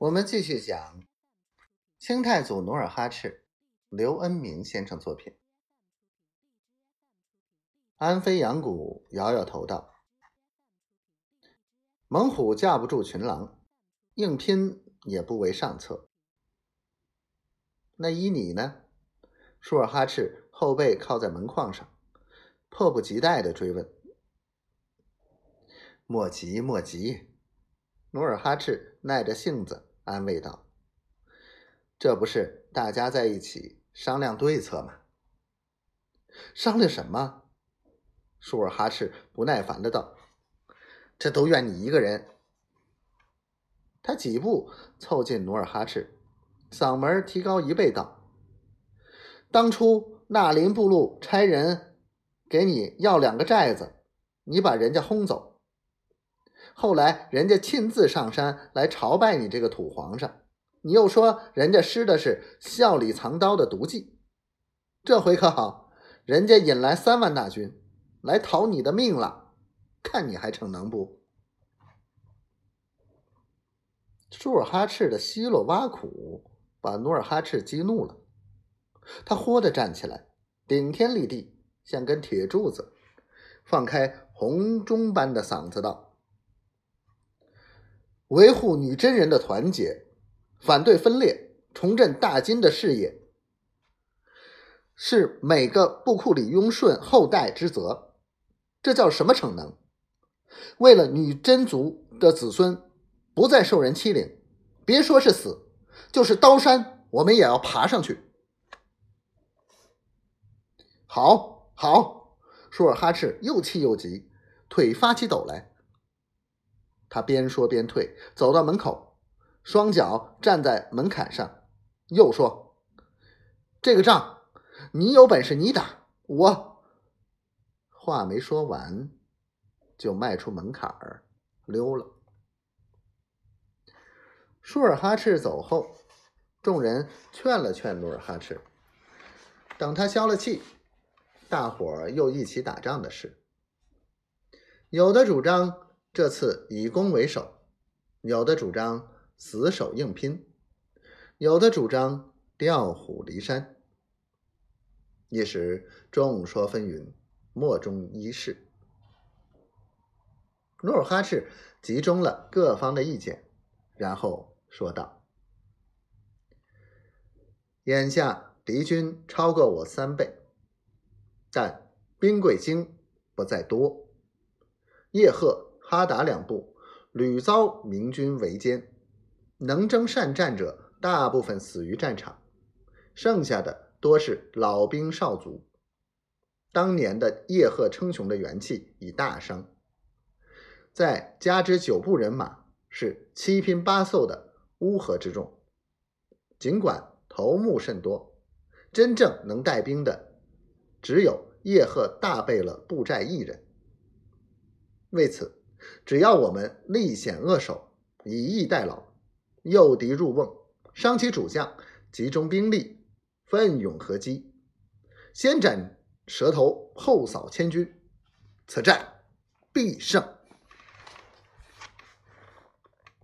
我们继续讲清太祖努尔哈赤，刘恩明先生作品。安飞扬谷摇摇头道：“猛虎架不住群狼，硬拼也不为上策。那依你呢？”舒尔哈赤后背靠在门框上，迫不及待的追问：“莫急，莫急。”努尔哈赤耐着性子。安慰道：“这不是大家在一起商量对策吗？商量什么？”舒尔哈赤不耐烦的道：“这都怨你一个人。”他几步凑近努尔哈赤，嗓门提高一倍道：“当初纳林部落差人给你要两个寨子，你把人家轰走。”后来人家亲自上山来朝拜你这个土皇上，你又说人家施的是笑里藏刀的毒计，这回可好，人家引来三万大军来讨你的命了，看你还逞能不？舒尔哈赤的奚落挖苦把努尔哈赤激怒了，他豁地站起来，顶天立地，像根铁柱子，放开洪钟般的嗓子道。维护女真人的团结，反对分裂，重振大金的事业，是每个布库里雍顺后代之责。这叫什么逞能？为了女真族的子孙不再受人欺凌，别说是死，就是刀山，我们也要爬上去。好，好，舒尔哈赤又气又急，腿发起抖来。他边说边退，走到门口，双脚站在门槛上，又说：“这个仗，你有本事你打我。”话没说完，就迈出门槛儿溜了。舒尔哈赤走后，众人劝了劝努尔哈赤，等他消了气，大伙儿又一起打仗的事，有的主张。这次以攻为守，有的主张死守硬拼，有的主张调虎离山。一时众说纷纭，莫衷一是。努尔哈赤集中了各方的意见，然后说道：“眼下敌军超过我三倍，但兵贵精不在多，叶赫。”哈达两部屡遭明军围歼，能征善战者大部分死于战场，剩下的多是老兵少卒。当年的叶赫称雄的元气已大伤，再加之九部人马是七拼八凑的乌合之众，尽管头目甚多，真正能带兵的只有叶赫大贝勒布寨一人。为此。只要我们力险扼守，以逸待劳，诱敌入瓮，伤其主将，集中兵力，奋勇合击，先斩蛇头，后扫千军，此战必胜。